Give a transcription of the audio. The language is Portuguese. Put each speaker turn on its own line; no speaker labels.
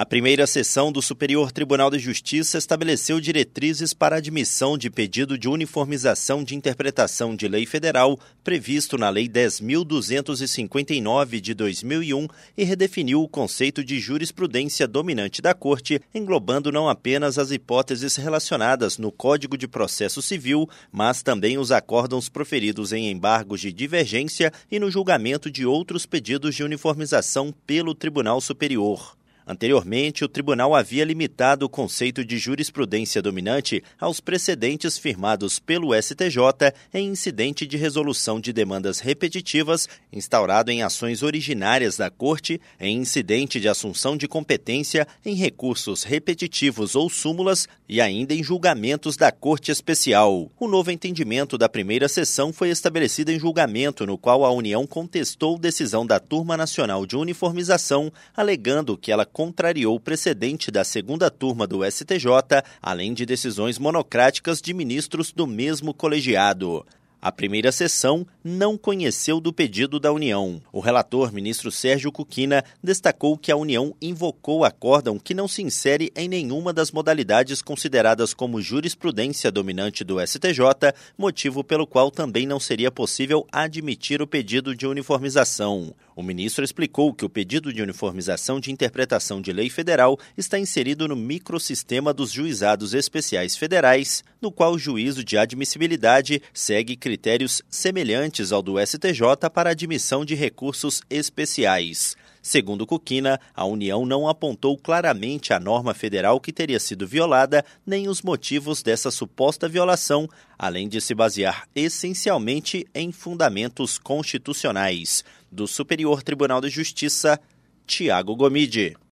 A primeira sessão do Superior Tribunal de Justiça estabeleceu diretrizes para admissão de pedido de uniformização de interpretação de lei federal previsto na Lei 10.259 de 2001 e redefiniu o conceito de jurisprudência dominante da Corte, englobando não apenas as hipóteses relacionadas no Código de Processo Civil, mas também os acórdãos proferidos em embargos de divergência e no julgamento de outros pedidos de uniformização pelo Tribunal Superior. Anteriormente, o tribunal havia limitado o conceito de jurisprudência dominante aos precedentes firmados pelo STJ em incidente de resolução de demandas repetitivas, instaurado em ações originárias da Corte, em incidente de assunção de competência, em recursos repetitivos ou súmulas e ainda em julgamentos da Corte Especial. O novo entendimento da primeira sessão foi estabelecido em julgamento, no qual a União contestou decisão da Turma Nacional de Uniformização, alegando que ela contrariou o precedente da segunda turma do STJ, além de decisões monocráticas de ministros do mesmo colegiado. A primeira sessão não conheceu do pedido da União. O relator, ministro Sérgio Cuquina, destacou que a União invocou acórdão que não se insere em nenhuma das modalidades consideradas como jurisprudência dominante do STJ, motivo pelo qual também não seria possível admitir o pedido de uniformização. O ministro explicou que o pedido de uniformização de interpretação de lei federal está inserido no microsistema dos juizados especiais federais, no qual o juízo de admissibilidade segue critérios semelhantes ao do STJ para admissão de recursos especiais. Segundo Cuquina, a União não apontou claramente a norma federal que teria sido violada, nem os motivos dessa suposta violação, além de se basear essencialmente em fundamentos constitucionais. Do Superior Tribunal de Justiça, Tiago Gomide.